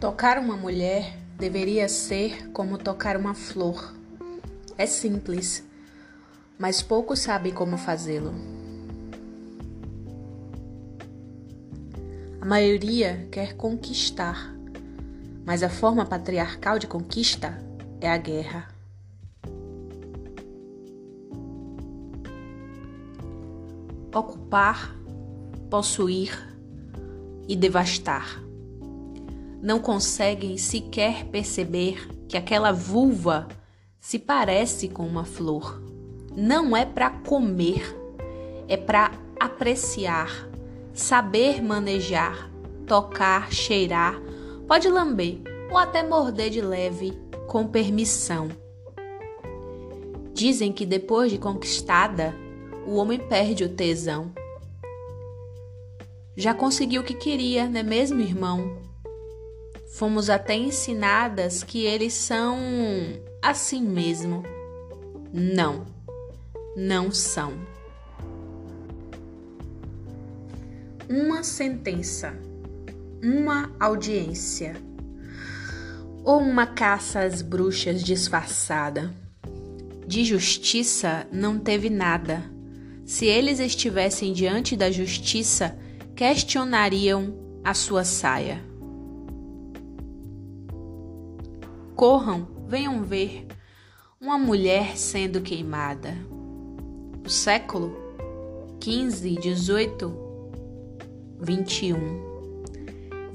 Tocar uma mulher deveria ser como tocar uma flor. É simples, mas poucos sabem como fazê-lo. A maioria quer conquistar, mas a forma patriarcal de conquista é a guerra. Ocupar, possuir e devastar não conseguem sequer perceber que aquela vulva se parece com uma flor. Não é para comer, é para apreciar, saber manejar, tocar, cheirar, pode lamber ou até morder de leve, com permissão. Dizem que depois de conquistada, o homem perde o tesão. Já conseguiu o que queria, não é mesmo, irmão? Fomos até ensinadas que eles são assim mesmo. Não, não são. Uma sentença, uma audiência ou uma caça às bruxas disfarçada. De justiça não teve nada. Se eles estivessem diante da justiça, questionariam a sua saia. Corram, venham ver uma mulher sendo queimada. O século 15, 18, 21.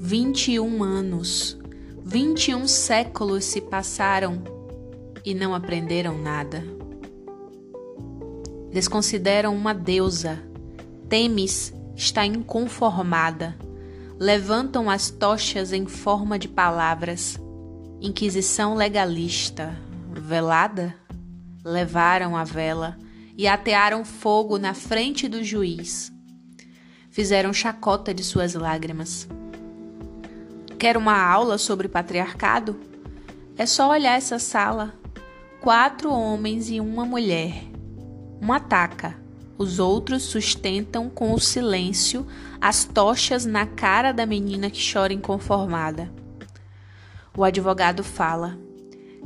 21 anos, 21 séculos se passaram e não aprenderam nada. Desconsideram uma deusa. Temis está inconformada. Levantam as tochas em forma de palavras Inquisição legalista, velada, levaram a vela e atearam fogo na frente do juiz. Fizeram chacota de suas lágrimas. Quer uma aula sobre patriarcado? É só olhar essa sala. Quatro homens e uma mulher. Um ataca, os outros sustentam com o silêncio as tochas na cara da menina que chora inconformada. O advogado fala.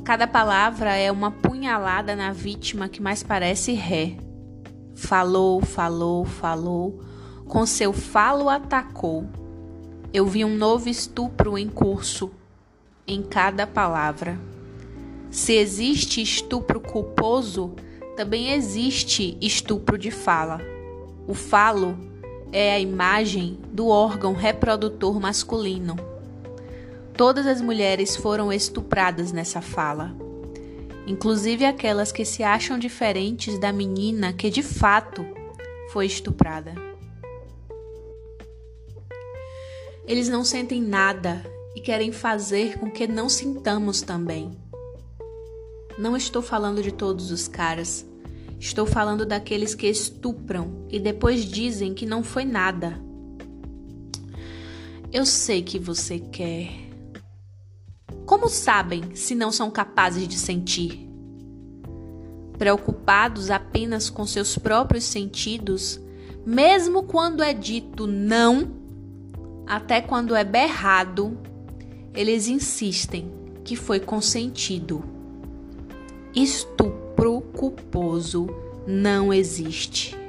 Cada palavra é uma punhalada na vítima que mais parece ré. Falou, falou, falou, com seu falo atacou. Eu vi um novo estupro em curso em cada palavra. Se existe estupro culposo, também existe estupro de fala. O falo é a imagem do órgão reprodutor masculino. Todas as mulheres foram estupradas nessa fala, inclusive aquelas que se acham diferentes da menina que de fato foi estuprada. Eles não sentem nada e querem fazer com que não sintamos também. Não estou falando de todos os caras. Estou falando daqueles que estupram e depois dizem que não foi nada. Eu sei que você quer. Como sabem se não são capazes de sentir? Preocupados apenas com seus próprios sentidos, mesmo quando é dito não, até quando é berrado, eles insistem que foi consentido. Estupro culposo não existe.